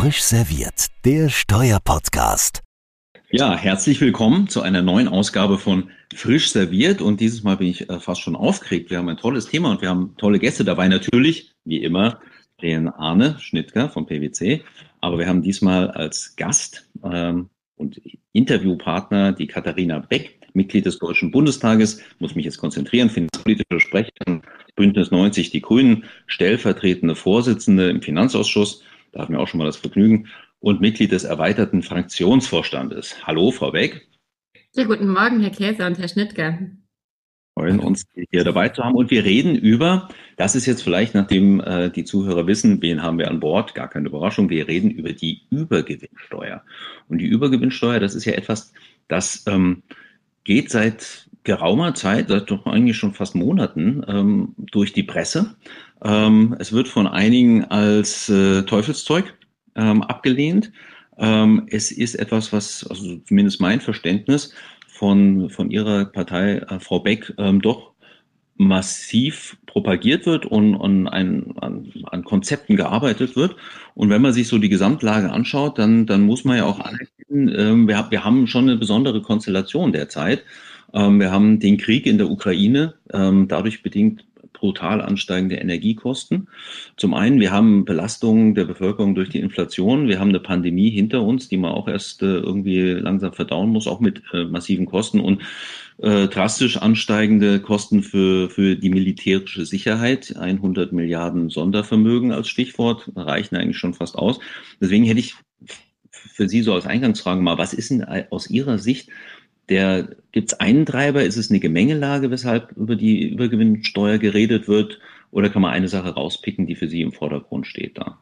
Frisch serviert, der Steuerpodcast. Ja, herzlich willkommen zu einer neuen Ausgabe von Frisch serviert. Und dieses Mal bin ich äh, fast schon aufgeregt. Wir haben ein tolles Thema und wir haben tolle Gäste dabei. Natürlich, wie immer, den Arne Schnittger vom PwC. Aber wir haben diesmal als Gast ähm, und Interviewpartner die Katharina Beck, Mitglied des Deutschen Bundestages, muss mich jetzt konzentrieren, finanzpolitische Sprecherin Bündnis 90 Die Grünen, stellvertretende Vorsitzende im Finanzausschuss da hatten wir auch schon mal das Vergnügen, und Mitglied des erweiterten Fraktionsvorstandes. Hallo, Frau Beck. Ja, guten Morgen, Herr Käser und Herr Schnittger. Freuen uns, hier dabei zu haben. Und wir reden über, das ist jetzt vielleicht, nachdem äh, die Zuhörer wissen, wen haben wir an Bord, gar keine Überraschung, wir reden über die Übergewinnsteuer. Und die Übergewinnsteuer, das ist ja etwas, das ähm, geht seit geraumer Zeit, seit doch eigentlich schon fast Monaten, ähm, durch die Presse. Ähm, es wird von einigen als äh, Teufelszeug ähm, abgelehnt. Ähm, es ist etwas, was, also zumindest mein Verständnis von, von Ihrer Partei, äh, Frau Beck, ähm, doch massiv propagiert wird und, und ein, an, an Konzepten gearbeitet wird. Und wenn man sich so die Gesamtlage anschaut, dann, dann muss man ja auch anerkennen, äh, wir, wir haben schon eine besondere Konstellation derzeit. Ähm, wir haben den Krieg in der Ukraine, ähm, dadurch bedingt brutal ansteigende Energiekosten. Zum einen, wir haben Belastungen der Bevölkerung durch die Inflation. Wir haben eine Pandemie hinter uns, die man auch erst äh, irgendwie langsam verdauen muss, auch mit äh, massiven Kosten und äh, drastisch ansteigende Kosten für, für die militärische Sicherheit. 100 Milliarden Sondervermögen als Stichwort reichen eigentlich schon fast aus. Deswegen hätte ich für Sie so als Eingangsfrage mal, was ist denn aus Ihrer Sicht der gibt es einen Treiber? Ist es eine Gemengelage, weshalb über die Übergewinnsteuer geredet wird? Oder kann man eine Sache rauspicken, die für Sie im Vordergrund steht da?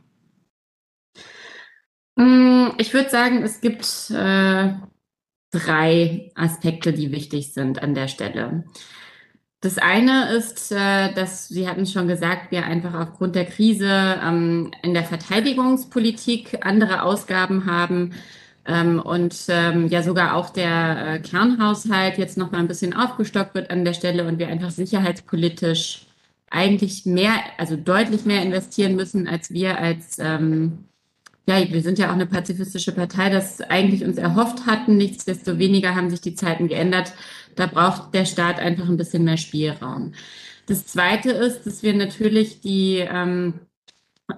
Mm, ich würde sagen, es gibt äh, drei Aspekte, die wichtig sind an der Stelle. Das eine ist, äh, dass Sie hatten schon gesagt, wir einfach aufgrund der Krise ähm, in der Verteidigungspolitik andere Ausgaben haben, ähm, und ähm, ja sogar auch der äh, Kernhaushalt jetzt noch mal ein bisschen aufgestockt wird an der Stelle und wir einfach sicherheitspolitisch eigentlich mehr, also deutlich mehr investieren müssen, als wir als ähm, ja, wir sind ja auch eine pazifistische Partei, das eigentlich uns erhofft hatten. Nichtsdestoweniger haben sich die Zeiten geändert. Da braucht der Staat einfach ein bisschen mehr Spielraum. Das Zweite ist, dass wir natürlich die ähm,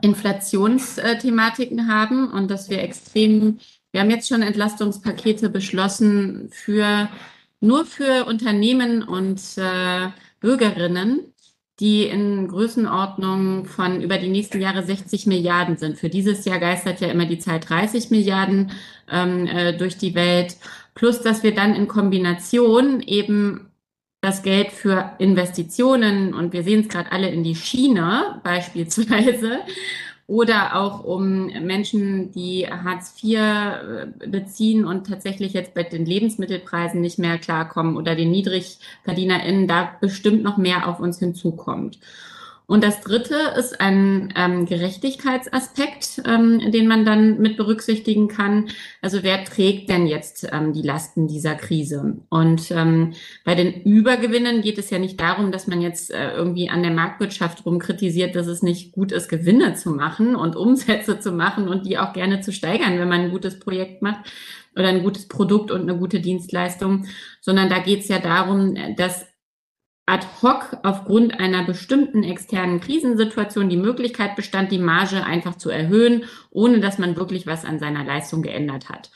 Inflationsthematiken haben und dass wir extrem wir haben jetzt schon Entlastungspakete beschlossen für nur für Unternehmen und äh, Bürgerinnen, die in Größenordnung von über die nächsten Jahre 60 Milliarden sind. Für dieses Jahr geistert ja immer die Zahl 30 Milliarden ähm, äh, durch die Welt. Plus, dass wir dann in Kombination eben das Geld für Investitionen und wir sehen es gerade alle in die Schiene beispielsweise oder auch um Menschen, die Hartz IV äh, beziehen und tatsächlich jetzt bei den Lebensmittelpreisen nicht mehr klarkommen oder den NiedrigverdienerInnen da bestimmt noch mehr auf uns hinzukommt. Und das Dritte ist ein ähm, Gerechtigkeitsaspekt, ähm, den man dann mit berücksichtigen kann. Also wer trägt denn jetzt ähm, die Lasten dieser Krise? Und ähm, bei den Übergewinnen geht es ja nicht darum, dass man jetzt äh, irgendwie an der Marktwirtschaft rumkritisiert, dass es nicht gut ist, Gewinne zu machen und Umsätze zu machen und die auch gerne zu steigern, wenn man ein gutes Projekt macht oder ein gutes Produkt und eine gute Dienstleistung, sondern da geht es ja darum, dass ad hoc aufgrund einer bestimmten externen Krisensituation die Möglichkeit bestand, die Marge einfach zu erhöhen, ohne dass man wirklich was an seiner Leistung geändert hat.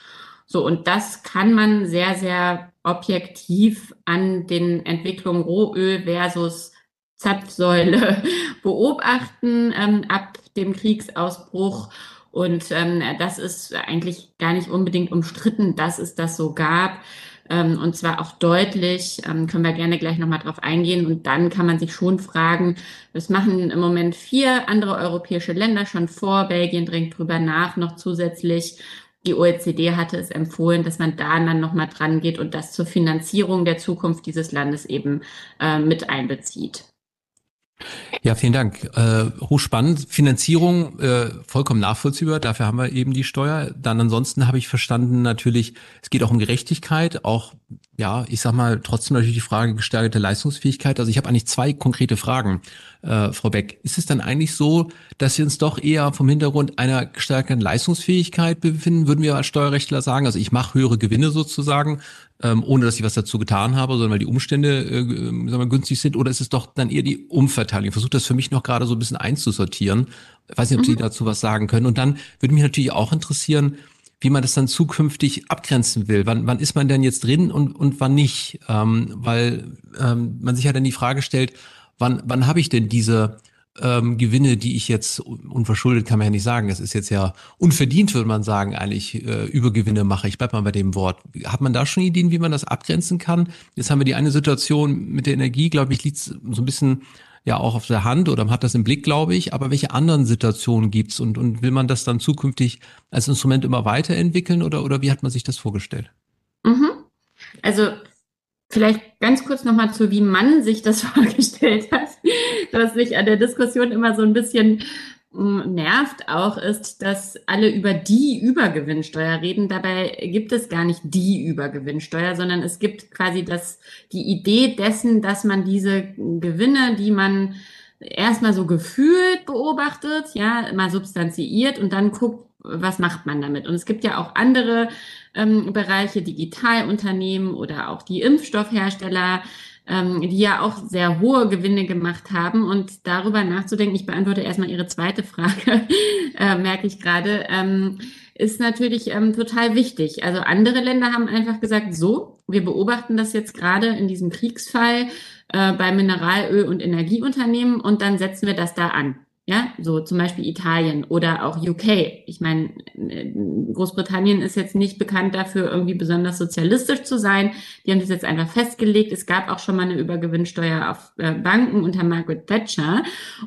So, und das kann man sehr, sehr objektiv an den Entwicklungen Rohöl versus Zapfsäule beobachten ähm, ab dem Kriegsausbruch. Und ähm, das ist eigentlich gar nicht unbedingt umstritten, dass es das so gab ähm, und zwar auch deutlich, ähm, können wir gerne gleich nochmal drauf eingehen. Und dann kann man sich schon fragen, das machen im Moment vier andere europäische Länder schon vor, Belgien dringt drüber nach, noch zusätzlich. Die OECD hatte es empfohlen, dass man da dann nochmal dran geht und das zur Finanzierung der Zukunft dieses Landes eben äh, mit einbezieht. Ja, vielen Dank. Äh, hochspannend. Finanzierung äh, vollkommen nachvollziehbar. Dafür haben wir eben die Steuer. Dann ansonsten habe ich verstanden natürlich, es geht auch um Gerechtigkeit, auch ja, ich sag mal trotzdem natürlich die Frage gesteigerte Leistungsfähigkeit. Also ich habe eigentlich zwei konkrete Fragen, äh, Frau Beck. Ist es dann eigentlich so, dass wir uns doch eher vom Hintergrund einer gesteigerten Leistungsfähigkeit befinden? Würden wir als Steuerrechtler sagen, also ich mache höhere Gewinne sozusagen, ähm, ohne dass ich was dazu getan habe, sondern weil die Umstände äh, sagen wir, günstig sind? Oder ist es doch dann eher die Umverteilung? Ich versuche das für mich noch gerade so ein bisschen einzusortieren. Ich weiß nicht, ob Sie mhm. dazu was sagen können. Und dann würde mich natürlich auch interessieren, wie man das dann zukünftig abgrenzen will. Wann, wann ist man denn jetzt drin und, und wann nicht? Ähm, weil ähm, man sich ja dann die Frage stellt, wann, wann habe ich denn diese ähm, Gewinne, die ich jetzt unverschuldet kann man ja nicht sagen, das ist jetzt ja unverdient, würde man sagen, eigentlich äh, Übergewinne mache. Ich bleib mal bei dem Wort. Hat man da schon Ideen, wie man das abgrenzen kann? Jetzt haben wir die eine Situation mit der Energie, glaube ich, liegt so ein bisschen ja auch auf der Hand oder man hat das im Blick, glaube ich. Aber welche anderen Situationen gibt's und, und will man das dann zukünftig als Instrument immer weiterentwickeln oder, oder wie hat man sich das vorgestellt? Mhm. Also Vielleicht ganz kurz nochmal zu, wie man sich das vorgestellt hat, was mich an der Diskussion immer so ein bisschen mm, nervt auch, ist, dass alle über die Übergewinnsteuer reden. Dabei gibt es gar nicht die Übergewinnsteuer, sondern es gibt quasi das, die Idee dessen, dass man diese Gewinne, die man erstmal so gefühlt beobachtet, ja, mal substanziiert und dann guckt, was macht man damit? Und es gibt ja auch andere ähm, Bereiche, Digitalunternehmen oder auch die Impfstoffhersteller, ähm, die ja auch sehr hohe Gewinne gemacht haben. Und darüber nachzudenken, ich beantworte erstmal Ihre zweite Frage, äh, merke ich gerade, ähm, ist natürlich ähm, total wichtig. Also andere Länder haben einfach gesagt, so, wir beobachten das jetzt gerade in diesem Kriegsfall äh, bei Mineralöl- und Energieunternehmen und dann setzen wir das da an. Ja, so zum Beispiel Italien oder auch UK. Ich meine, Großbritannien ist jetzt nicht bekannt dafür, irgendwie besonders sozialistisch zu sein. Die haben das jetzt einfach festgelegt. Es gab auch schon mal eine Übergewinnsteuer auf äh, Banken unter Margaret Thatcher.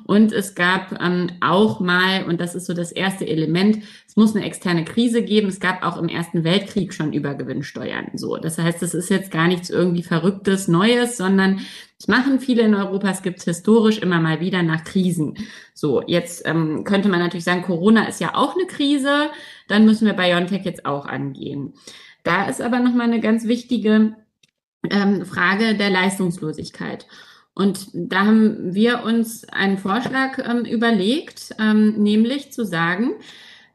Und es gab ähm, auch mal, und das ist so das erste Element, es muss eine externe Krise geben. Es gab auch im Ersten Weltkrieg schon Übergewinnsteuern. So, das heißt, es ist jetzt gar nichts irgendwie Verrücktes, Neues, sondern das machen viele in Europa. Es gibt historisch immer mal wieder nach Krisen. So, jetzt ähm, könnte man natürlich sagen, Corona ist ja auch eine Krise. Dann müssen wir BioNTech jetzt auch angehen. Da ist aber nochmal eine ganz wichtige ähm, Frage der Leistungslosigkeit. Und da haben wir uns einen Vorschlag ähm, überlegt, ähm, nämlich zu sagen,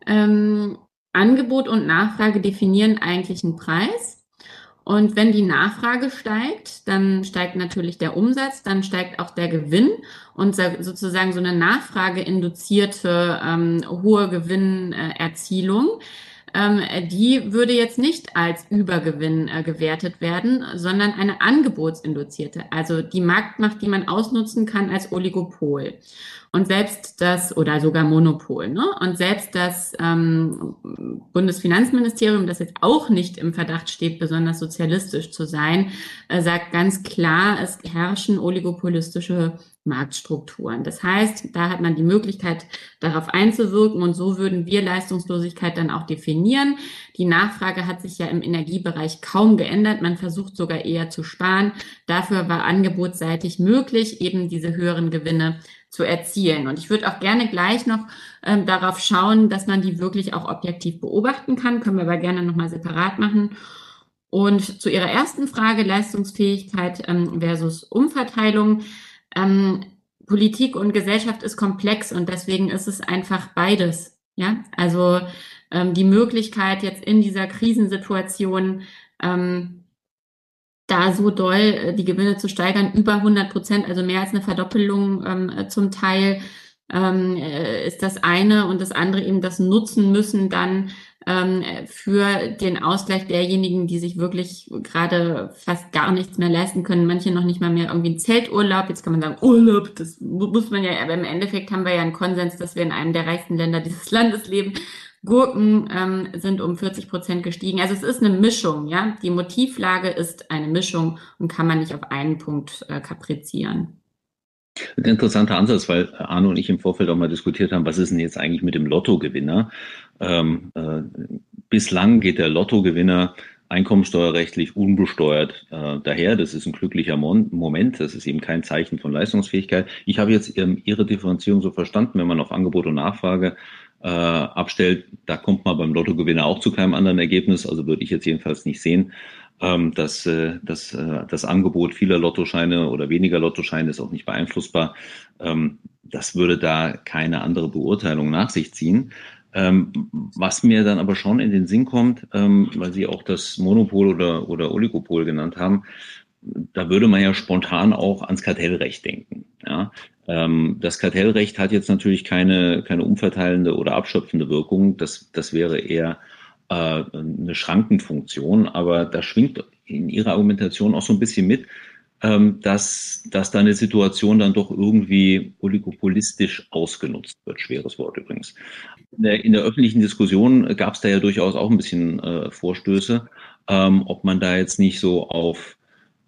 ähm, Angebot und Nachfrage definieren eigentlich einen Preis. Und wenn die Nachfrage steigt, dann steigt natürlich der Umsatz, dann steigt auch der Gewinn und sozusagen so eine Nachfrage induzierte ähm, hohe Gewinnerzielung. Ähm, die würde jetzt nicht als Übergewinn äh, gewertet werden, sondern eine angebotsinduzierte, also die Marktmacht, die man ausnutzen kann als Oligopol. Und selbst das, oder sogar Monopol, ne? Und selbst das ähm, Bundesfinanzministerium, das jetzt auch nicht im Verdacht steht, besonders sozialistisch zu sein, äh, sagt ganz klar, es herrschen oligopolistische Marktstrukturen. Das heißt, da hat man die Möglichkeit, darauf einzuwirken und so würden wir Leistungslosigkeit dann auch definieren. Die Nachfrage hat sich ja im Energiebereich kaum geändert. Man versucht sogar eher zu sparen. Dafür war angebotsseitig möglich, eben diese höheren Gewinne zu erzielen. Und ich würde auch gerne gleich noch ähm, darauf schauen, dass man die wirklich auch objektiv beobachten kann. Können wir aber gerne nochmal separat machen. Und zu Ihrer ersten Frage, Leistungsfähigkeit ähm, versus Umverteilung. Ähm, Politik und Gesellschaft ist komplex und deswegen ist es einfach beides. Ja, also ähm, die Möglichkeit jetzt in dieser Krisensituation ähm, da so doll äh, die Gewinne zu steigern, über 100 Prozent, also mehr als eine Verdoppelung ähm, äh, zum Teil, ähm, äh, ist das eine und das andere eben das nutzen müssen dann ähm, für den Ausgleich derjenigen, die sich wirklich gerade fast gar nichts mehr leisten können. Manche noch nicht mal mehr irgendwie einen Zelturlaub. Jetzt kann man sagen, Urlaub, das muss man ja, aber im Endeffekt haben wir ja einen Konsens, dass wir in einem der reichsten Länder dieses Landes leben Gurken ähm, sind um 40 Prozent gestiegen. Also es ist eine Mischung, ja. Die Motivlage ist eine Mischung und kann man nicht auf einen Punkt äh, kaprizieren. Ein interessanter Ansatz, weil Arno und ich im Vorfeld auch mal diskutiert haben, was ist denn jetzt eigentlich mit dem Lottogewinner? Ähm, äh, bislang geht der Lottogewinner einkommensteuerrechtlich unbesteuert äh, daher. Das ist ein glücklicher Mon Moment. Das ist eben kein Zeichen von Leistungsfähigkeit. Ich habe jetzt ähm, Ihre Differenzierung so verstanden, wenn man auf Angebot und Nachfrage äh, abstellt, da kommt man beim Lottogewinner auch zu keinem anderen Ergebnis. Also würde ich jetzt jedenfalls nicht sehen, ähm, dass, äh, dass äh, das Angebot vieler Lottoscheine oder weniger Lottoscheine ist auch nicht beeinflussbar. Ähm, das würde da keine andere Beurteilung nach sich ziehen. Ähm, was mir dann aber schon in den Sinn kommt, ähm, weil Sie auch das Monopol oder, oder Oligopol genannt haben, da würde man ja spontan auch ans Kartellrecht denken. Ja? Ähm, das Kartellrecht hat jetzt natürlich keine, keine umverteilende oder abschöpfende Wirkung. Das, das wäre eher äh, eine Schrankenfunktion, aber da schwingt in Ihrer Argumentation auch so ein bisschen mit, ähm, dass, dass da eine Situation dann doch irgendwie oligopolistisch ausgenutzt wird. Schweres Wort übrigens. In der, in der öffentlichen Diskussion gab es da ja durchaus auch ein bisschen äh, Vorstöße, ähm, ob man da jetzt nicht so auf,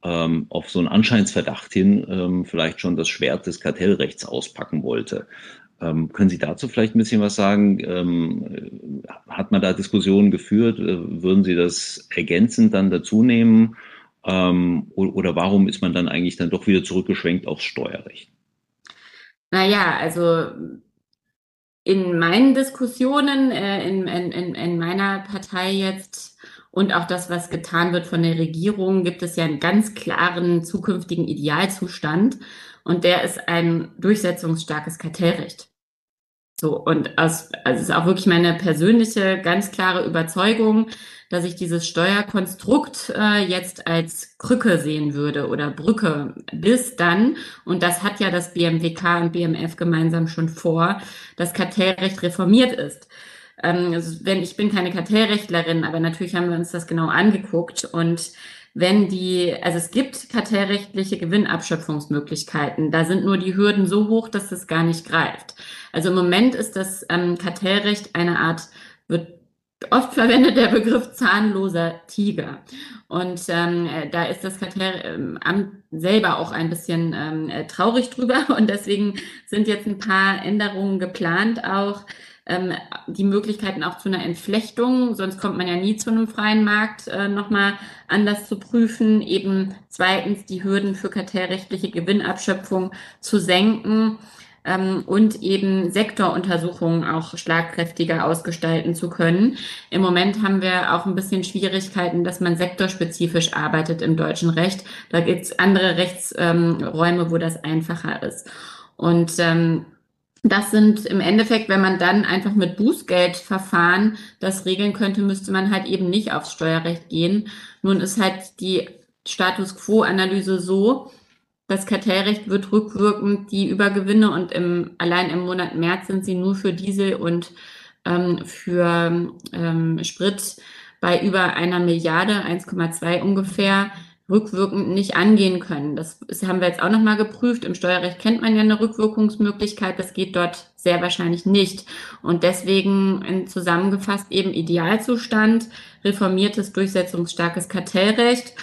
ähm, auf so einen Anscheinsverdacht hin ähm, vielleicht schon das Schwert des Kartellrechts auspacken wollte. Ähm, können Sie dazu vielleicht ein bisschen was sagen? Ähm, hat man da Diskussionen geführt? Äh, würden Sie das ergänzend dann dazu nehmen? Ähm, oder warum ist man dann eigentlich dann doch wieder zurückgeschwenkt aufs Steuerrecht? Naja, also in meinen Diskussionen, äh, in, in, in meiner Partei jetzt und auch das, was getan wird von der Regierung, gibt es ja einen ganz klaren zukünftigen Idealzustand. Und der ist ein durchsetzungsstarkes Kartellrecht. So, und aus, also es ist auch wirklich meine persönliche, ganz klare Überzeugung, dass ich dieses Steuerkonstrukt äh, jetzt als Krücke sehen würde oder Brücke bis dann, und das hat ja das BMWK und BMF gemeinsam schon vor, das Kartellrecht reformiert ist. Ähm, also wenn ich bin keine Kartellrechtlerin, aber natürlich haben wir uns das genau angeguckt und wenn die, also es gibt kartellrechtliche Gewinnabschöpfungsmöglichkeiten, da sind nur die Hürden so hoch, dass das gar nicht greift. Also im Moment ist das ähm, Kartellrecht eine Art, wird oft verwendet der Begriff zahnloser Tiger. Und ähm, äh, da ist das Kartellamt ähm, selber auch ein bisschen ähm, äh, traurig drüber. Und deswegen sind jetzt ein paar Änderungen geplant, auch ähm, die Möglichkeiten auch zu einer Entflechtung, sonst kommt man ja nie zu einem freien Markt, äh, nochmal anders zu prüfen. Eben zweitens die Hürden für kartellrechtliche Gewinnabschöpfung zu senken ähm, und eben Sektoruntersuchungen auch schlagkräftiger ausgestalten zu können. Im Moment haben wir auch ein bisschen Schwierigkeiten, dass man sektorspezifisch arbeitet im deutschen Recht. Da gibt es andere Rechtsräume, ähm, wo das einfacher ist. Und ähm, das sind im Endeffekt, wenn man dann einfach mit Bußgeldverfahren das regeln könnte, müsste man halt eben nicht aufs Steuerrecht gehen. Nun ist halt die Status Quo-Analyse so, das Kartellrecht wird rückwirkend die Übergewinne und im, allein im Monat März sind sie nur für Diesel und ähm, für ähm, Sprit bei über einer Milliarde, 1,2 ungefähr, rückwirkend nicht angehen können. Das, haben wir jetzt auch nochmal geprüft. Im Steuerrecht kennt man ja eine Rückwirkungsmöglichkeit. Das geht dort sehr wahrscheinlich nicht. Und deswegen zusammengefasst eben Idealzustand, reformiertes, durchsetzungsstarkes Kartellrecht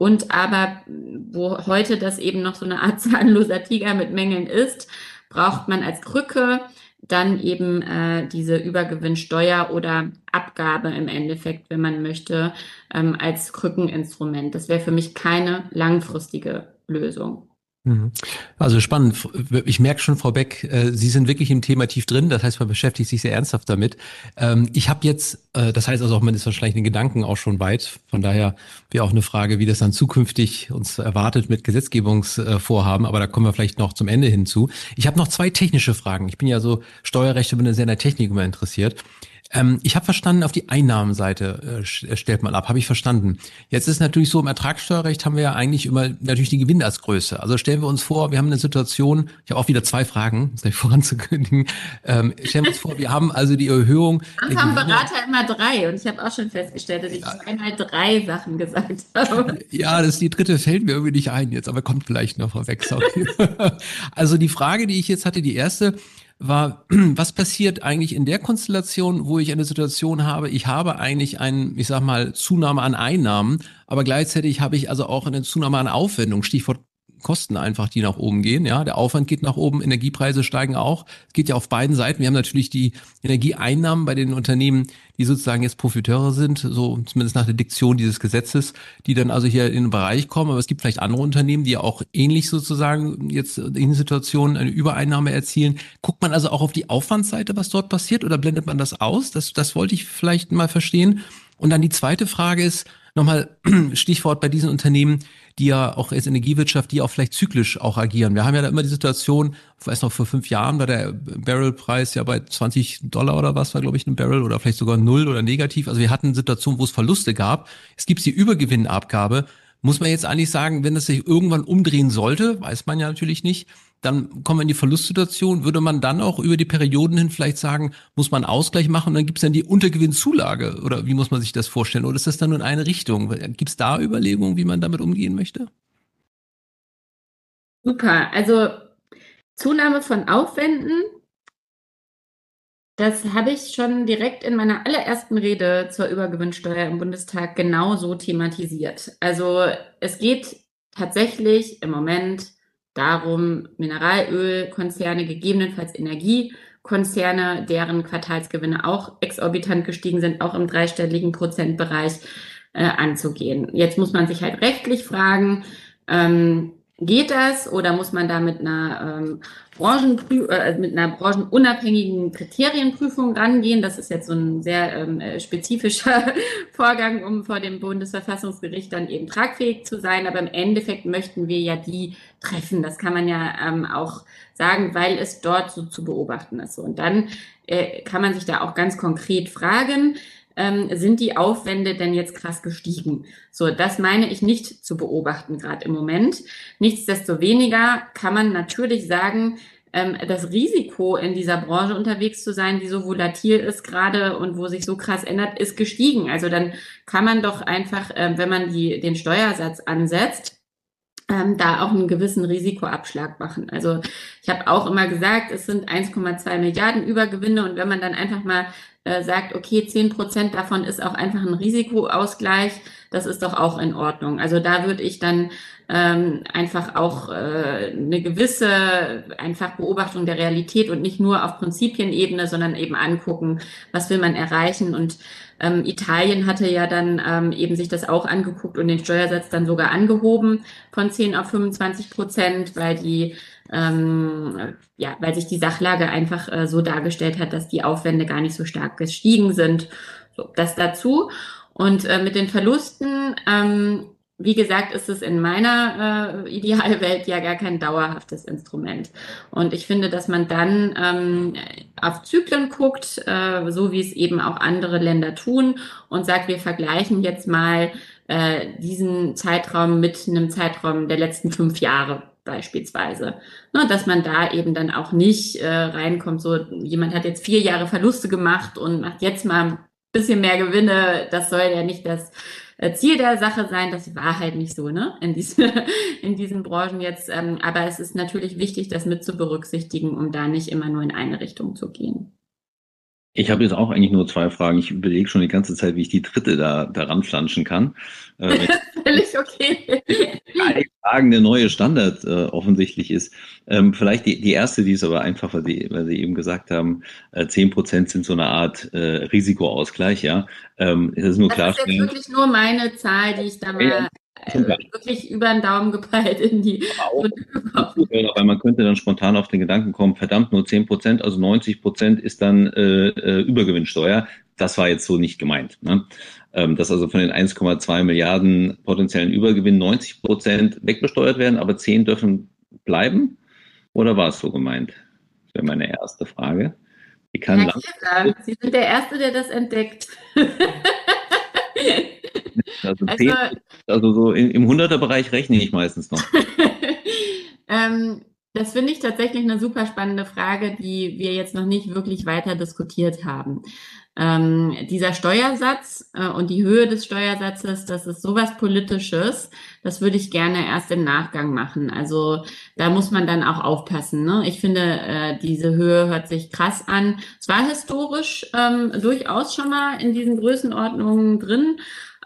und aber, wo heute das eben noch so eine Art zahnloser Tiger mit Mängeln ist, braucht man als Krücke dann eben äh, diese Übergewinnsteuer oder Abgabe im Endeffekt, wenn man möchte, ähm, als Krückeninstrument. Das wäre für mich keine langfristige Lösung. Mhm. Also spannend. Ich merke schon, Frau Beck, äh, Sie sind wirklich im Thema tief drin. Das heißt, man beschäftigt sich sehr ernsthaft damit. Ähm, ich habe jetzt, äh, das heißt also auch, man ist wahrscheinlich in den Gedanken auch schon weit. Von daher wäre auch eine Frage, wie das dann zukünftig uns erwartet mit Gesetzgebungsvorhaben. Aber da kommen wir vielleicht noch zum Ende hinzu. Ich habe noch zwei technische Fragen. Ich bin ja so Steuerrechte, bin sehr in der Technik immer interessiert. Ähm, ich habe verstanden, auf die Einnahmenseite äh, stellt man ab, habe ich verstanden. Jetzt ist natürlich so, im Ertragssteuerrecht haben wir ja eigentlich immer natürlich die Gewinne als Größe. Also stellen wir uns vor, wir haben eine Situation, ich habe auch wieder zwei Fragen, das gleich voranzukündigen. Ähm, stellen wir uns vor, wir haben also die Erhöhung. Am haben Berater immer drei und ich habe auch schon festgestellt, dass ich ja. einmal drei Sachen gesagt habe. Ja, das ist die dritte fällt mir irgendwie nicht ein jetzt, aber kommt vielleicht noch vorweg. Sorry. also die Frage, die ich jetzt hatte, die erste, war, was passiert eigentlich in der Konstellation, wo ich eine Situation habe, ich habe eigentlich einen, ich sag mal, Zunahme an Einnahmen, aber gleichzeitig habe ich also auch eine Zunahme an Aufwendung, Stichwort Kosten einfach, die nach oben gehen. Ja, der Aufwand geht nach oben, Energiepreise steigen auch. Es geht ja auf beiden Seiten. Wir haben natürlich die Energieeinnahmen bei den Unternehmen, die sozusagen jetzt Profiteure sind, so zumindest nach der Diktion dieses Gesetzes, die dann also hier in den Bereich kommen. Aber es gibt vielleicht andere Unternehmen, die auch ähnlich sozusagen jetzt in Situationen eine Übereinnahme erzielen. Guckt man also auch auf die Aufwandsseite, was dort passiert, oder blendet man das aus? Das, das wollte ich vielleicht mal verstehen. Und dann die zweite Frage ist, nochmal Stichwort bei diesen Unternehmen, die ja auch als Energiewirtschaft, die auch vielleicht zyklisch auch agieren. Wir haben ja da immer die Situation, ich weiß noch, vor fünf Jahren war der Barrelpreis ja bei 20 Dollar oder was war, glaube ich, ein Barrel oder vielleicht sogar null oder negativ. Also wir hatten Situationen, wo es Verluste gab. Es gibt die Übergewinnabgabe. Muss man jetzt eigentlich sagen, wenn es sich irgendwann umdrehen sollte, weiß man ja natürlich nicht, dann kommen wir in die Verlustsituation. Würde man dann auch über die Perioden hin vielleicht sagen, muss man Ausgleich machen dann gibt es dann die Untergewinnzulage? Oder wie muss man sich das vorstellen? Oder ist das dann nur in eine Richtung? Gibt es da Überlegungen, wie man damit umgehen möchte? Super. Also Zunahme von Aufwänden, das habe ich schon direkt in meiner allerersten Rede zur Übergewinnsteuer im Bundestag genauso thematisiert. Also es geht tatsächlich im Moment darum, Mineralölkonzerne, gegebenenfalls Energiekonzerne, deren Quartalsgewinne auch exorbitant gestiegen sind, auch im dreistelligen Prozentbereich äh, anzugehen. Jetzt muss man sich halt rechtlich fragen, ähm, Geht das oder muss man da mit einer, ähm, Branchenprü äh, mit einer branchenunabhängigen Kriterienprüfung rangehen? Das ist jetzt so ein sehr ähm, äh, spezifischer Vorgang, um vor dem Bundesverfassungsgericht dann eben tragfähig zu sein. Aber im Endeffekt möchten wir ja die treffen. Das kann man ja ähm, auch sagen, weil es dort so zu beobachten ist. Und dann äh, kann man sich da auch ganz konkret fragen, ähm, sind die Aufwände denn jetzt krass gestiegen? So, das meine ich nicht zu beobachten gerade im Moment. Nichtsdestoweniger kann man natürlich sagen, ähm, das Risiko in dieser Branche unterwegs zu sein, die so volatil ist gerade und wo sich so krass ändert, ist gestiegen. Also dann kann man doch einfach, äh, wenn man die, den Steuersatz ansetzt, ähm, da auch einen gewissen Risikoabschlag machen. Also ich habe auch immer gesagt, es sind 1,2 Milliarden Übergewinne und wenn man dann einfach mal äh, sagt, okay, zehn Prozent davon ist auch einfach ein Risikoausgleich, das ist doch auch in Ordnung. Also da würde ich dann ähm, einfach auch äh, eine gewisse einfach Beobachtung der Realität und nicht nur auf Prinzipienebene, sondern eben angucken, was will man erreichen. Und ähm, Italien hatte ja dann ähm, eben sich das auch angeguckt und den Steuersatz dann sogar angehoben von 10 auf 25 Prozent, weil die ähm, ja, weil sich die Sachlage einfach äh, so dargestellt hat, dass die Aufwände gar nicht so stark gestiegen sind. So, das dazu. Und äh, mit den Verlusten, ähm, wie gesagt, ist es in meiner äh, Idealwelt ja gar kein dauerhaftes Instrument. Und ich finde, dass man dann ähm, auf Zyklen guckt, äh, so wie es eben auch andere Länder tun und sagt, wir vergleichen jetzt mal äh, diesen Zeitraum mit einem Zeitraum der letzten fünf Jahre beispielsweise. Ne, dass man da eben dann auch nicht äh, reinkommt, so jemand hat jetzt vier Jahre Verluste gemacht und macht jetzt mal ein bisschen mehr Gewinne. Das soll ja nicht das äh, Ziel der Sache sein. Das war halt nicht so, ne? In, diese, in diesen Branchen jetzt. Ähm, aber es ist natürlich wichtig, das mit zu berücksichtigen, um da nicht immer nur in eine Richtung zu gehen. Ich habe jetzt auch eigentlich nur zwei Fragen. Ich überlege schon die ganze Zeit, wie ich die dritte da daran flanschen kann. Äh, Völlig okay. Fragen der neue Standard äh, offensichtlich ist. Ähm, vielleicht die, die erste, die ist aber einfach, weil Sie, weil Sie eben gesagt haben, äh, zehn äh, Prozent sind so eine Art äh, Risikoausgleich. Ja, ähm, das ist nur klar. Das ist jetzt wirklich nur meine Zahl, die ich da mal also wirklich über den Daumen gepeilt in die. Weil man könnte dann spontan auf den Gedanken kommen, verdammt, nur 10 Prozent, also 90 Prozent ist dann äh, äh, Übergewinnsteuer. Das war jetzt so nicht gemeint. Ne? Ähm, dass also von den 1,2 Milliarden potenziellen Übergewinn 90 Prozent wegbesteuert werden, aber 10 dürfen bleiben? Oder war es so gemeint? Das wäre meine erste Frage. Wie kann Herr Sie sind der Erste, der das entdeckt. Also, also, 10, also so im 100er-Bereich rechne ich meistens noch. ähm, das finde ich tatsächlich eine super spannende Frage, die wir jetzt noch nicht wirklich weiter diskutiert haben. Ähm, dieser Steuersatz äh, und die Höhe des Steuersatzes, das ist sowas Politisches, das würde ich gerne erst im Nachgang machen. Also da muss man dann auch aufpassen. Ne? Ich finde, äh, diese Höhe hört sich krass an. Es war historisch ähm, durchaus schon mal in diesen Größenordnungen drin,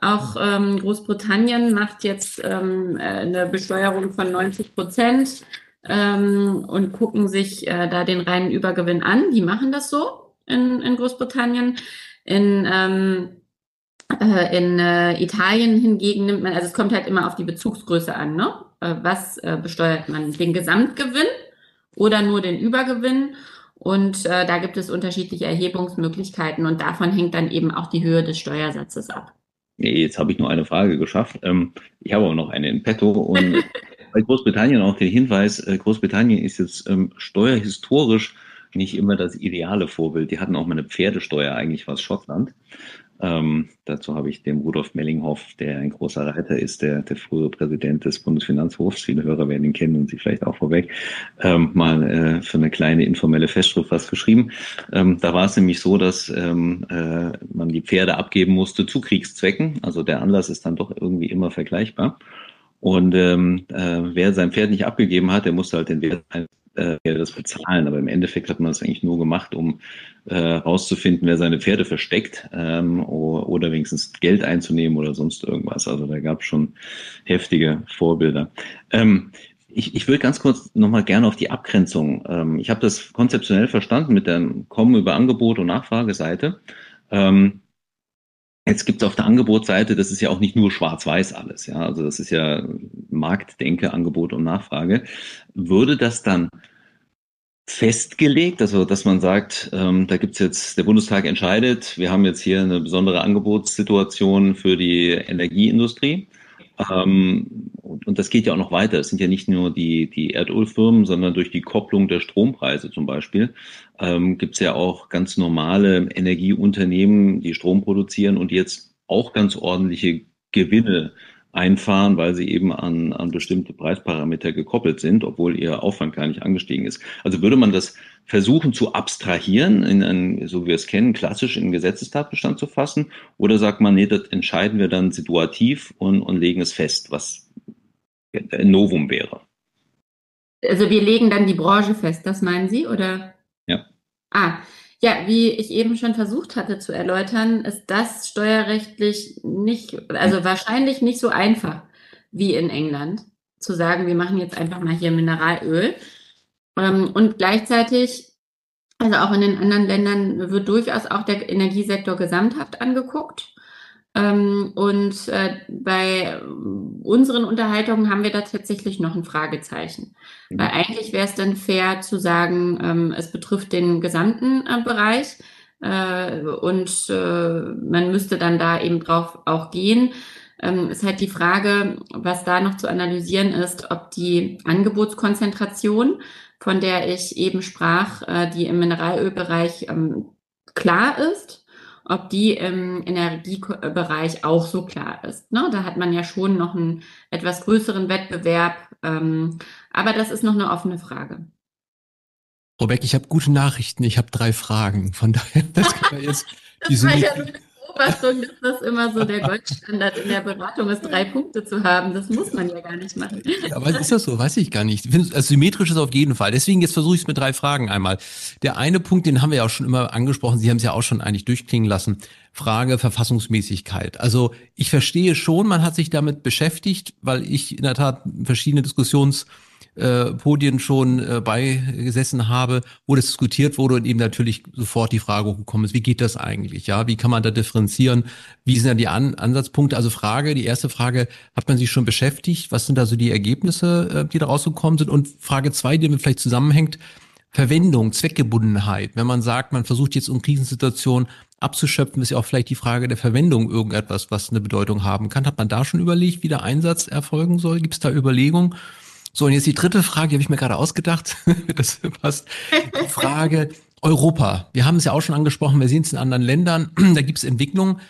auch ähm, Großbritannien macht jetzt ähm, äh, eine Besteuerung von 90 Prozent ähm, und gucken sich äh, da den reinen Übergewinn an. Die machen das so in, in Großbritannien. In, ähm, äh, in äh, Italien hingegen nimmt man, also es kommt halt immer auf die Bezugsgröße an, ne? Äh, was äh, besteuert man? Den Gesamtgewinn oder nur den Übergewinn? Und äh, da gibt es unterschiedliche Erhebungsmöglichkeiten und davon hängt dann eben auch die Höhe des Steuersatzes ab. Nee, jetzt habe ich nur eine Frage geschafft. Ähm, ich habe aber noch eine in petto und bei Großbritannien auch den Hinweis, äh, Großbritannien ist jetzt ähm, steuerhistorisch nicht immer das ideale Vorbild. Die hatten auch mal eine Pferdesteuer, eigentlich was Schottland. Ähm, dazu habe ich dem Rudolf Mellinghoff, der ein großer Reiter ist, der, der frühere Präsident des Bundesfinanzhofs, viele Hörer werden ihn kennen und Sie vielleicht auch vorweg, ähm, mal äh, für eine kleine informelle Festschrift was geschrieben. Ähm, da war es nämlich so, dass ähm, äh, man die Pferde abgeben musste zu Kriegszwecken. Also der Anlass ist dann doch irgendwie immer vergleichbar. Und ähm, äh, wer sein Pferd nicht abgegeben hat, der musste halt den Wert äh, das bezahlen. Aber im Endeffekt hat man das eigentlich nur gemacht, um äh, wer seine Pferde versteckt ähm, oder, oder wenigstens Geld einzunehmen oder sonst irgendwas. Also da gab es schon heftige Vorbilder. Ähm, ich, ich würde ganz kurz nochmal gerne auf die Abgrenzung. Ähm, ich habe das konzeptionell verstanden mit dem Kommen über Angebot und Nachfrageseite. Ähm, Jetzt gibt es auf der Angebotsseite, das ist ja auch nicht nur schwarz-weiß alles, ja. Also das ist ja Marktdenke, Angebot und Nachfrage. Würde das dann festgelegt, also dass man sagt, ähm, da gibt's jetzt, der Bundestag entscheidet, wir haben jetzt hier eine besondere Angebotssituation für die Energieindustrie. Ähm, und das geht ja auch noch weiter. Es sind ja nicht nur die, die Erdölfirmen, sondern durch die Kopplung der Strompreise zum Beispiel ähm, gibt es ja auch ganz normale Energieunternehmen, die Strom produzieren und jetzt auch ganz ordentliche Gewinne einfahren, weil sie eben an, an bestimmte Preisparameter gekoppelt sind, obwohl ihr Aufwand gar nicht angestiegen ist. Also würde man das versuchen zu abstrahieren, in ein, so wie wir es kennen, klassisch in Gesetzestatbestand zu fassen, oder sagt man, nee, das entscheiden wir dann situativ und, und legen es fest, was ein Novum wäre? Also wir legen dann die Branche fest, das meinen Sie, oder? Ja. Ah, ja, wie ich eben schon versucht hatte zu erläutern, ist das steuerrechtlich nicht, also wahrscheinlich nicht so einfach wie in England, zu sagen, wir machen jetzt einfach mal hier Mineralöl. Ähm, und gleichzeitig, also auch in den anderen Ländern wird durchaus auch der Energiesektor gesamthaft angeguckt. Ähm, und äh, bei unseren Unterhaltungen haben wir da tatsächlich noch ein Fragezeichen. Mhm. Weil eigentlich wäre es dann fair zu sagen, ähm, es betrifft den gesamten äh, Bereich äh, und man müsste dann da eben drauf auch gehen. Ähm, ist halt die Frage, was da noch zu analysieren ist, ob die Angebotskonzentration, von der ich eben sprach, die im Mineralölbereich klar ist ob die im Energiebereich auch so klar ist. Ne? Da hat man ja schon noch einen etwas größeren Wettbewerb, ähm, aber das ist noch eine offene Frage. Frau Beck, ich habe gute Nachrichten. Ich habe drei Fragen. Von daher, das kann man jetzt. Die sind Beobachtung, dass das immer so der Goldstandard in der Beratung ist, drei Punkte zu haben. Das muss man ja gar nicht machen. aber ist das so? Weiß ich gar nicht. Also symmetrisch ist auf jeden Fall. Deswegen jetzt versuche ich es mit drei Fragen einmal. Der eine Punkt, den haben wir ja auch schon immer angesprochen. Sie haben es ja auch schon eigentlich durchklingen lassen. Frage Verfassungsmäßigkeit. Also ich verstehe schon, man hat sich damit beschäftigt, weil ich in der Tat verschiedene Diskussions äh, Podien schon äh, beigesessen habe, wo das diskutiert wurde und eben natürlich sofort die Frage gekommen ist, wie geht das eigentlich? Ja, wie kann man da differenzieren? Wie sind da die An Ansatzpunkte? Also Frage, die erste Frage, hat man sich schon beschäftigt? Was sind da so die Ergebnisse, äh, die da rausgekommen sind? Und Frage zwei, die damit vielleicht zusammenhängt, Verwendung, Zweckgebundenheit. Wenn man sagt, man versucht jetzt um Krisensituationen abzuschöpfen, ist ja auch vielleicht die Frage der Verwendung irgendetwas, was eine Bedeutung haben kann. Hat man da schon überlegt, wie der Einsatz erfolgen soll? Gibt es da Überlegungen? So, und jetzt die dritte Frage, die habe ich mir gerade ausgedacht. das passt. Die Frage Europa. Wir haben es ja auch schon angesprochen, wir sehen es in anderen Ländern. da gibt es Entwicklungen.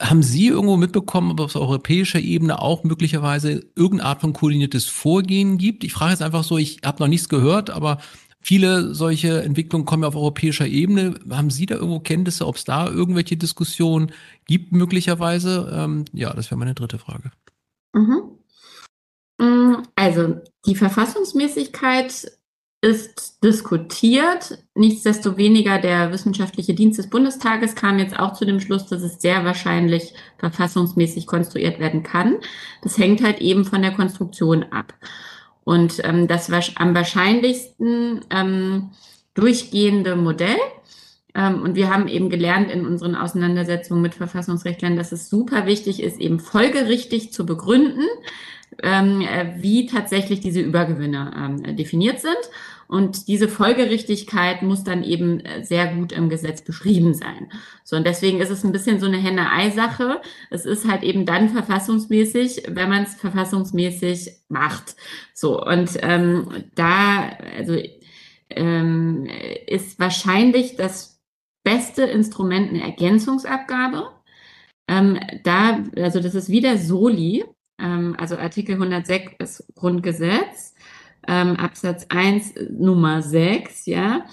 Haben Sie irgendwo mitbekommen, ob es auf europäischer Ebene auch möglicherweise irgendeine Art von koordiniertes Vorgehen gibt? Ich frage jetzt einfach so, ich habe noch nichts gehört, aber viele solche Entwicklungen kommen ja auf europäischer Ebene. Haben Sie da irgendwo Kenntnisse, ob es da irgendwelche Diskussionen gibt möglicherweise? Ähm, ja, das wäre meine dritte Frage. Mhm. Also die Verfassungsmäßigkeit ist diskutiert. Nichtsdestoweniger, der Wissenschaftliche Dienst des Bundestages kam jetzt auch zu dem Schluss, dass es sehr wahrscheinlich verfassungsmäßig konstruiert werden kann. Das hängt halt eben von der Konstruktion ab. Und ähm, das am wahrscheinlichsten ähm, durchgehende Modell ähm, und wir haben eben gelernt in unseren Auseinandersetzungen mit Verfassungsrechtlern, dass es super wichtig ist, eben folgerichtig zu begründen, ähm, äh, wie tatsächlich diese Übergewinne ähm, definiert sind. Und diese Folgerichtigkeit muss dann eben äh, sehr gut im Gesetz beschrieben sein. So, und deswegen ist es ein bisschen so eine Henne-Ei-Sache. Es ist halt eben dann verfassungsmäßig, wenn man es verfassungsmäßig macht. So, und ähm, da, also ähm, ist wahrscheinlich das beste Instrument eine Ergänzungsabgabe. Ähm, da, also das ist wieder Soli, ähm, also Artikel 106 des Grundgesetz, ähm, Absatz 1 Nummer 6, ja.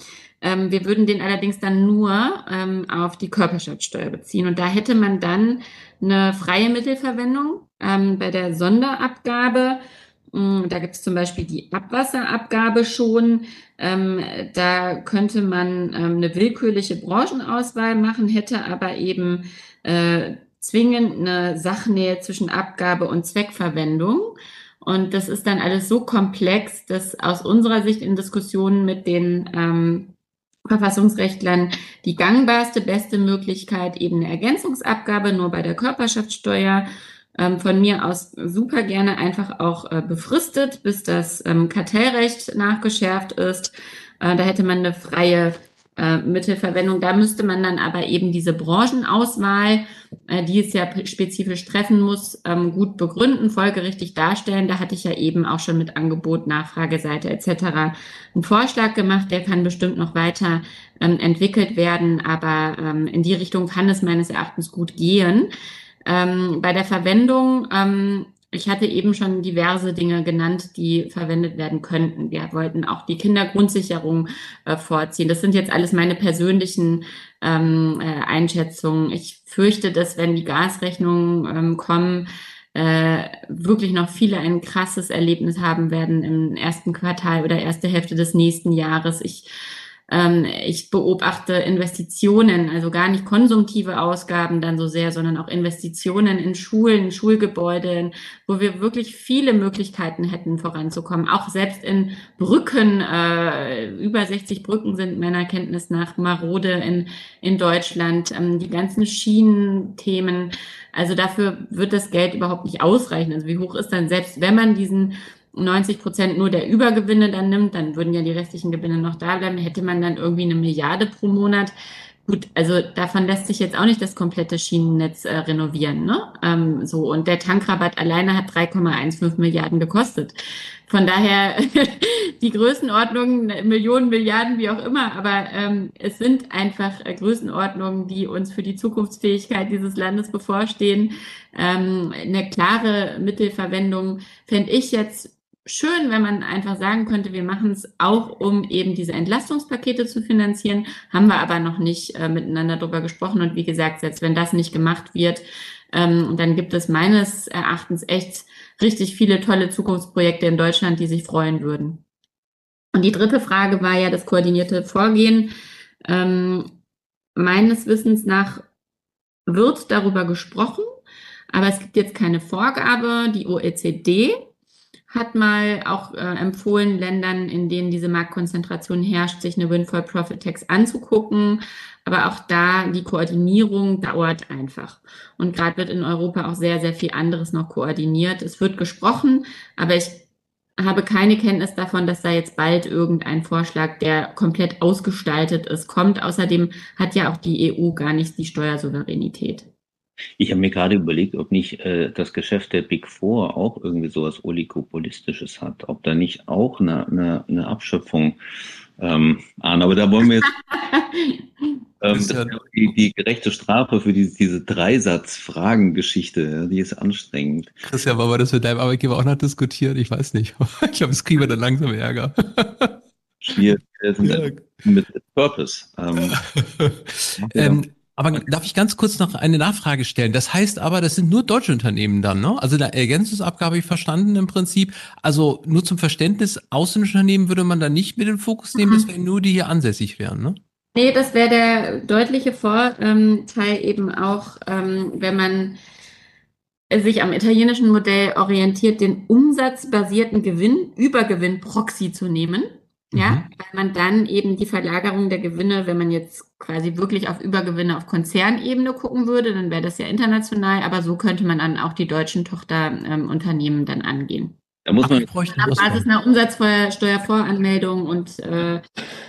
Ähm, wir würden den allerdings dann nur ähm, auf die Körperschaftssteuer beziehen. Und da hätte man dann eine freie Mittelverwendung ähm, bei der Sonderabgabe Mm, da gibt es zum Beispiel die Abwasserabgabe schon. Ähm, da könnte man ähm, eine willkürliche Branchenauswahl machen, hätte aber eben äh, zwingend eine Sachnähe zwischen Abgabe und Zweckverwendung. Und das ist dann alles so komplex, dass aus unserer Sicht in Diskussionen mit den ähm, Verfassungsrechtlern die gangbarste, beste Möglichkeit eben eine Ergänzungsabgabe nur bei der Körperschaftssteuer ähm, von mir aus super gerne einfach auch äh, befristet, bis das ähm, Kartellrecht nachgeschärft ist. Äh, da hätte man eine freie äh, Mittelverwendung. Da müsste man dann aber eben diese Branchenauswahl, äh, die es ja spezifisch treffen muss, ähm, gut begründen, folgerichtig darstellen. Da hatte ich ja eben auch schon mit Angebot, Nachfrageseite etc. einen Vorschlag gemacht. Der kann bestimmt noch weiter ähm, entwickelt werden, aber ähm, in die Richtung kann es meines Erachtens gut gehen. Bei der Verwendung, ich hatte eben schon diverse Dinge genannt, die verwendet werden könnten. Wir wollten auch die Kindergrundsicherung äh, vorziehen. Das sind jetzt alles meine persönlichen ähm, äh, Einschätzungen. Ich fürchte, dass wenn die Gasrechnungen ähm, kommen, äh, wirklich noch viele ein krasses Erlebnis haben werden im ersten Quartal oder erste Hälfte des nächsten Jahres. Ich ich beobachte Investitionen, also gar nicht konsumtive Ausgaben dann so sehr, sondern auch Investitionen in Schulen, Schulgebäude, wo wir wirklich viele Möglichkeiten hätten voranzukommen. Auch selbst in Brücken, äh, über 60 Brücken sind meiner Kenntnis nach marode in, in Deutschland. Ähm, die ganzen Schienenthemen, also dafür wird das Geld überhaupt nicht ausreichen. Also wie hoch ist dann selbst, wenn man diesen 90 Prozent nur der Übergewinne dann nimmt, dann würden ja die restlichen Gewinne noch da bleiben, hätte man dann irgendwie eine Milliarde pro Monat. Gut, also davon lässt sich jetzt auch nicht das komplette Schienennetz äh, renovieren, ne? Ähm, so und der Tankrabatt alleine hat 3,15 Milliarden gekostet. Von daher die Größenordnungen, Millionen, Milliarden, wie auch immer, aber ähm, es sind einfach äh, Größenordnungen, die uns für die Zukunftsfähigkeit dieses Landes bevorstehen. Ähm, eine klare Mittelverwendung fände ich jetzt schön, wenn man einfach sagen könnte, wir machen es auch, um eben diese Entlastungspakete zu finanzieren. Haben wir aber noch nicht äh, miteinander drüber gesprochen. Und wie gesagt, selbst wenn das nicht gemacht wird, ähm, dann gibt es meines Erachtens echt richtig viele tolle Zukunftsprojekte in Deutschland, die sich freuen würden. Und die dritte Frage war ja das koordinierte Vorgehen. Ähm, meines Wissens nach wird darüber gesprochen, aber es gibt jetzt keine Vorgabe. Die OECD hat mal auch äh, empfohlen, Ländern, in denen diese Marktkonzentration herrscht, sich eine Windfall Profit Tax anzugucken. Aber auch da, die Koordinierung dauert einfach. Und gerade wird in Europa auch sehr, sehr viel anderes noch koordiniert. Es wird gesprochen, aber ich habe keine Kenntnis davon, dass da jetzt bald irgendein Vorschlag, der komplett ausgestaltet ist, kommt. Außerdem hat ja auch die EU gar nicht die Steuersouveränität. Ich habe mir gerade überlegt, ob nicht äh, das Geschäft der Big Four auch irgendwie sowas Oligopolistisches hat, ob da nicht auch eine, eine, eine Abschöpfung ähm, ahnen. Aber da wollen wir jetzt ähm, das ja die, die, gerechte Strafe für die, diese Dreisatz-Fragen-Geschichte, ja, die ist anstrengend. Christian, wollen wir das mit deinem Arbeitgeber auch noch diskutieren? Ich weiß nicht. ich glaube, es kriegen wir dann langsam Ärger. Sind ja. mit Purpose. Ähm, ähm, Aber darf ich ganz kurz noch eine Nachfrage stellen? Das heißt aber, das sind nur deutsche Unternehmen dann, ne? Also der Ergänzungsabgabe habe ich verstanden im Prinzip. Also nur zum Verständnis, ausländische Unternehmen würde man da nicht mit in den Fokus nehmen, mhm. das wären nur die hier ansässig wären, ne? Nee, das wäre der deutliche Vorteil eben auch, ähm, wenn man sich am italienischen Modell orientiert, den umsatzbasierten Gewinn, Übergewinn Proxy zu nehmen. Ja, mhm. weil man dann eben die Verlagerung der Gewinne, wenn man jetzt quasi wirklich auf Übergewinne auf Konzernebene gucken würde, dann wäre das ja international, aber so könnte man dann auch die deutschen Tochterunternehmen ähm, dann angehen. Da muss man auf Basis einer Umsatzsteuervoranmeldung und äh,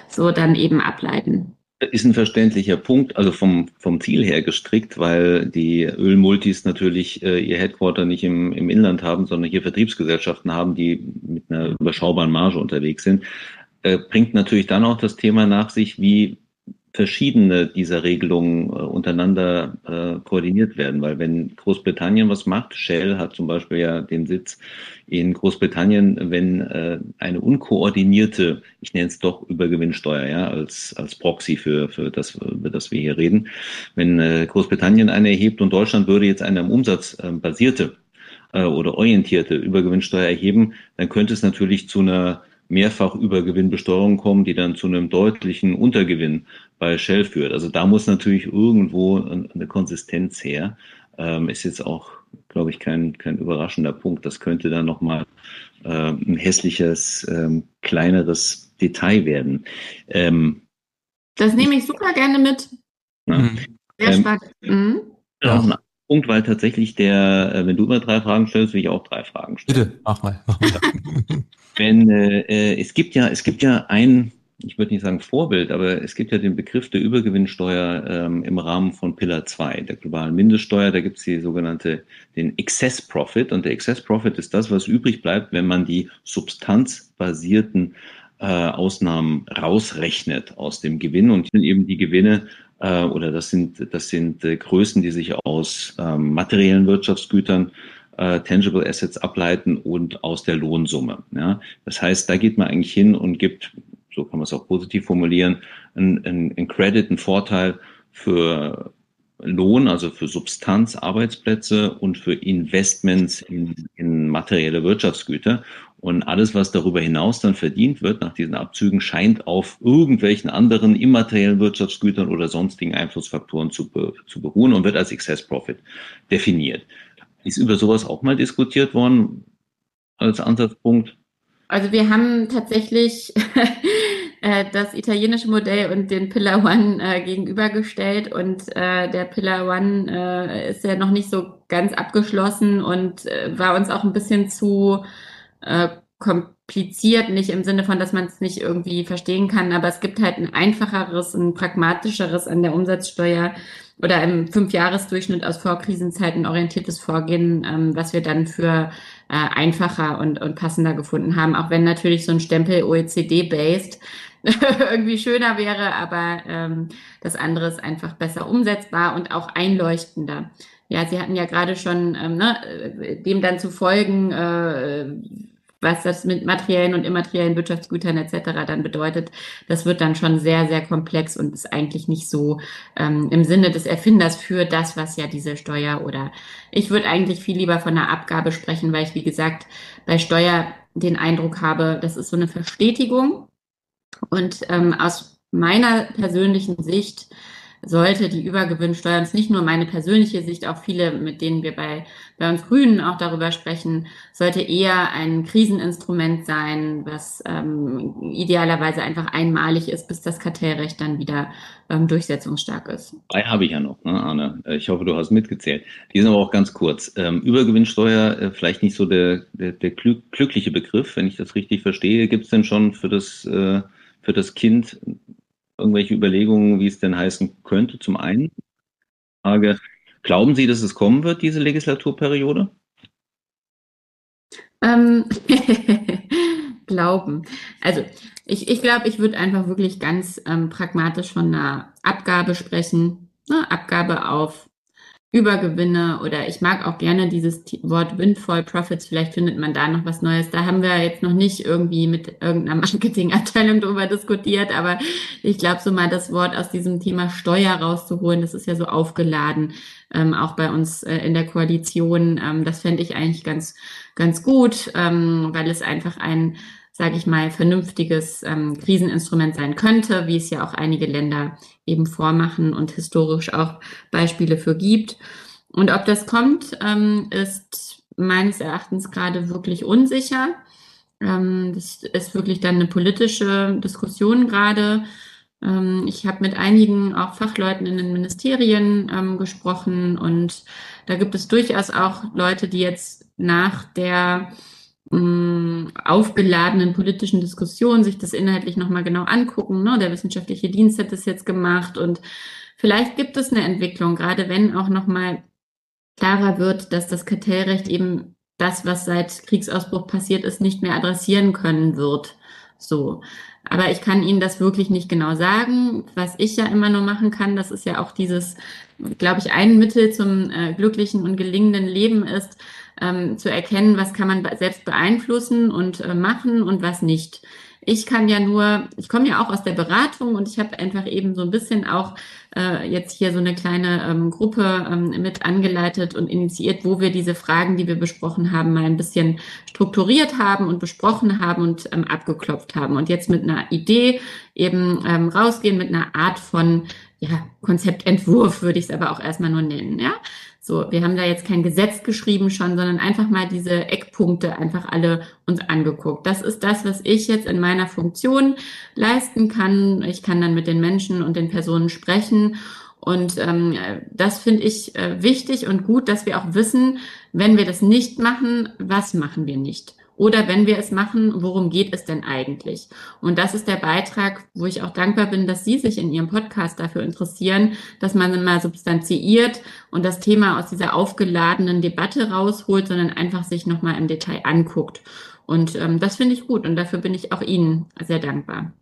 so dann eben ableiten. Ist ein verständlicher Punkt, also vom, vom Ziel her gestrickt, weil die Ölmultis natürlich äh, ihr Headquarter nicht im, im Inland haben, sondern hier Vertriebsgesellschaften haben, die mit einer überschaubaren Marge unterwegs sind. Äh, bringt natürlich dann auch das Thema nach sich, wie verschiedene dieser Regelungen äh, untereinander äh, koordiniert werden. Weil wenn Großbritannien was macht, Shell hat zum Beispiel ja den Sitz in Großbritannien, wenn äh, eine unkoordinierte, ich nenne es doch Übergewinnsteuer, ja, als, als Proxy für, für das, über das wir hier reden, wenn äh, Großbritannien eine erhebt und Deutschland würde jetzt eine am Umsatz äh, basierte äh, oder orientierte Übergewinnsteuer erheben, dann könnte es natürlich zu einer mehrfach Übergewinnbesteuerung kommen, die dann zu einem deutlichen Untergewinn bei Shell führt. Also da muss natürlich irgendwo eine Konsistenz her. Ähm, ist jetzt auch, glaube ich, kein, kein überraschender Punkt. Das könnte dann nochmal äh, ein hässliches, ähm, kleineres Detail werden. Ähm, das nehme ich super gerne mit. Ja. Sehr ähm, spannend. Mhm. Ein Punkt, weil tatsächlich der, äh, wenn du immer drei Fragen stellst, will ich auch drei Fragen stellen. Bitte, mach mal. Mach mal. wenn äh, äh, es gibt ja, es gibt ja ein, ich würde nicht sagen Vorbild, aber es gibt ja den Begriff der Übergewinnsteuer ähm, im Rahmen von Pillar 2, der globalen Mindeststeuer. Da gibt es die sogenannte, den Excess Profit. Und der Excess Profit ist das, was übrig bleibt, wenn man die substanzbasierten äh, Ausnahmen rausrechnet aus dem Gewinn. Und eben die Gewinne äh, oder das sind, das sind äh, Größen, die sich aus ähm, materiellen Wirtschaftsgütern äh, Tangible Assets ableiten und aus der Lohnsumme. Ja? Das heißt, da geht man eigentlich hin und gibt, so kann man es auch positiv formulieren, einen, einen Credit, einen Vorteil für Lohn, also für Substanz, Arbeitsplätze und für Investments in, in materielle Wirtschaftsgüter. Und alles, was darüber hinaus dann verdient wird nach diesen Abzügen, scheint auf irgendwelchen anderen immateriellen Wirtschaftsgütern oder sonstigen Einflussfaktoren zu, zu beruhen und wird als Excess Profit definiert. Ist über sowas auch mal diskutiert worden als Ansatzpunkt? Also wir haben tatsächlich äh, das italienische Modell und den Pillar One äh, gegenübergestellt. Und äh, der Pillar One äh, ist ja noch nicht so ganz abgeschlossen und äh, war uns auch ein bisschen zu kompliziert, nicht im Sinne von, dass man es nicht irgendwie verstehen kann, aber es gibt halt ein einfacheres, ein pragmatischeres an der Umsatzsteuer oder im Fünfjahresdurchschnitt aus Vorkrisenzeiten orientiertes Vorgehen, ähm, was wir dann für äh, einfacher und, und passender gefunden haben, auch wenn natürlich so ein Stempel OECD-based irgendwie schöner wäre, aber ähm, das andere ist einfach besser umsetzbar und auch einleuchtender. Ja, Sie hatten ja gerade schon ähm, ne, äh, dem dann zu folgen, äh, was das mit materiellen und immateriellen Wirtschaftsgütern etc. dann bedeutet, das wird dann schon sehr, sehr komplex und ist eigentlich nicht so ähm, im Sinne des Erfinders für das, was ja diese Steuer oder ich würde eigentlich viel lieber von einer Abgabe sprechen, weil ich, wie gesagt, bei Steuer den Eindruck habe, das ist so eine Verstetigung. Und ähm, aus meiner persönlichen Sicht sollte die Übergewinnsteuer, und nicht nur meine persönliche Sicht, auch viele, mit denen wir bei, bei uns Grünen auch darüber sprechen, sollte eher ein Kriseninstrument sein, was ähm, idealerweise einfach einmalig ist, bis das Kartellrecht dann wieder ähm, durchsetzungsstark ist. Drei habe ich ja noch, ne, Arne. Ich hoffe, du hast mitgezählt. Die sind aber auch ganz kurz. Ähm, Übergewinnsteuer, äh, vielleicht nicht so der, der, der glückliche Begriff, wenn ich das richtig verstehe. Gibt es denn schon für das, äh, für das Kind irgendwelche Überlegungen, wie es denn heißen könnte? Zum einen, Frage, glauben Sie, dass es kommen wird, diese Legislaturperiode? Ähm, glauben. Also ich, ich glaube, ich würde einfach wirklich ganz ähm, pragmatisch von einer Abgabe sprechen. Ne? Abgabe auf Übergewinne oder ich mag auch gerne dieses Wort Windfall Profits. Vielleicht findet man da noch was Neues. Da haben wir jetzt noch nicht irgendwie mit irgendeiner Marketingabteilung drüber diskutiert, aber ich glaube, so mal das Wort aus diesem Thema Steuer rauszuholen, das ist ja so aufgeladen, ähm, auch bei uns äh, in der Koalition. Ähm, das fände ich eigentlich ganz, ganz gut, ähm, weil es einfach ein sage ich mal, vernünftiges ähm, Kriseninstrument sein könnte, wie es ja auch einige Länder eben vormachen und historisch auch Beispiele für gibt. Und ob das kommt, ähm, ist meines Erachtens gerade wirklich unsicher. Ähm, das ist wirklich dann eine politische Diskussion gerade. Ähm, ich habe mit einigen auch Fachleuten in den Ministerien gesprochen und da gibt es durchaus auch Leute, die jetzt nach der aufgeladenen politischen Diskussion sich das inhaltlich nochmal genau angucken. Ne? Der wissenschaftliche Dienst hat das jetzt gemacht und vielleicht gibt es eine Entwicklung, gerade wenn auch nochmal klarer wird, dass das Kartellrecht eben das, was seit Kriegsausbruch passiert ist, nicht mehr adressieren können wird. So. Aber ich kann Ihnen das wirklich nicht genau sagen. Was ich ja immer nur machen kann, das ist ja auch dieses, glaube ich, ein Mittel zum äh, glücklichen und gelingenden Leben ist, ähm, zu erkennen, was kann man selbst beeinflussen und äh, machen und was nicht. Ich kann ja nur, ich komme ja auch aus der Beratung und ich habe einfach eben so ein bisschen auch äh, jetzt hier so eine kleine ähm, Gruppe ähm, mit angeleitet und initiiert, wo wir diese Fragen, die wir besprochen haben, mal ein bisschen strukturiert haben und besprochen haben und ähm, abgeklopft haben. Und jetzt mit einer Idee eben ähm, rausgehen, mit einer Art von ja, Konzeptentwurf würde ich es aber auch erstmal nur nennen, ja. So, wir haben da jetzt kein Gesetz geschrieben schon, sondern einfach mal diese Eckpunkte einfach alle uns angeguckt. Das ist das, was ich jetzt in meiner Funktion leisten kann. Ich kann dann mit den Menschen und den Personen sprechen. Und ähm, das finde ich äh, wichtig und gut, dass wir auch wissen, wenn wir das nicht machen, was machen wir nicht. Oder wenn wir es machen, worum geht es denn eigentlich? Und das ist der Beitrag, wo ich auch dankbar bin, dass Sie sich in Ihrem Podcast dafür interessieren, dass man mal substanziiert und das Thema aus dieser aufgeladenen Debatte rausholt, sondern einfach sich nochmal im Detail anguckt. Und ähm, das finde ich gut und dafür bin ich auch Ihnen sehr dankbar.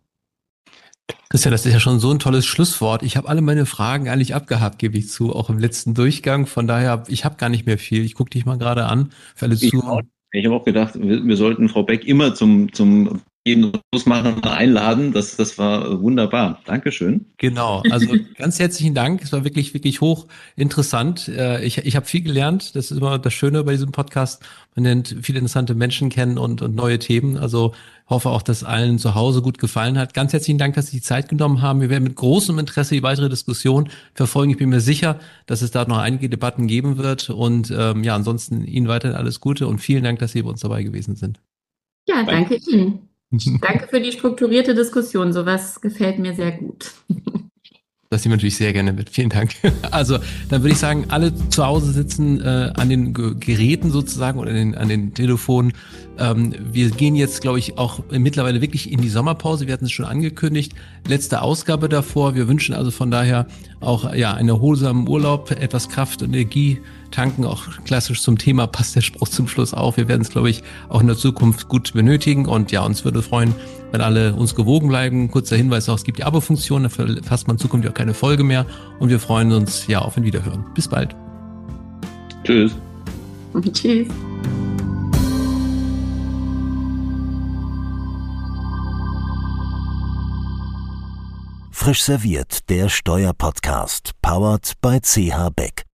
Christian, das ist ja schon so ein tolles Schlusswort. Ich habe alle meine Fragen eigentlich abgehakt, gebe ich zu, auch im letzten Durchgang. Von daher, ich habe gar nicht mehr viel. Ich gucke dich mal gerade an für alle Zuhörer. Ich habe auch gedacht, wir, wir, sollten Frau Beck immer zum, zum Losmachen einladen. Das, das war wunderbar. Dankeschön. Genau, also ganz herzlichen Dank. Es war wirklich, wirklich hoch interessant. Äh, ich, ich habe viel gelernt. Das ist immer das Schöne bei diesem Podcast. Man lernt viele interessante Menschen kennen und, und neue Themen. Also hoffe auch, dass allen zu Hause gut gefallen hat. Ganz herzlichen Dank, dass Sie die Zeit genommen haben. Wir werden mit großem Interesse die weitere Diskussion verfolgen. Ich bin mir sicher, dass es da noch einige Debatten geben wird. Und ähm, ja, ansonsten Ihnen weiterhin alles Gute und vielen Dank, dass Sie bei uns dabei gewesen sind. Ja, danke Ihnen. Danke für die strukturierte Diskussion. Sowas gefällt mir sehr gut. Das nehmen wir natürlich sehr gerne mit. Vielen Dank. Also, dann würde ich sagen, alle zu Hause sitzen äh, an den Geräten sozusagen oder an den, an den Telefonen. Ähm, wir gehen jetzt, glaube ich, auch mittlerweile wirklich in die Sommerpause. Wir hatten es schon angekündigt. Letzte Ausgabe davor. Wir wünschen also von daher auch ja einen erholsamen Urlaub, etwas Kraft und Energie tanken. Auch klassisch zum Thema passt der Spruch zum Schluss auf. Wir werden es, glaube ich, auch in der Zukunft gut benötigen. Und ja, uns würde freuen, wenn alle uns gewogen bleiben. Kurzer Hinweis auch, es gibt die Abo-Funktion, da verpasst man zukünftig auch keine Folge mehr. Und wir freuen uns ja auf ein Wiederhören. Bis bald. Tschüss. Tschüss. Frisch serviert, der Steuerpodcast, powered by CH Beck.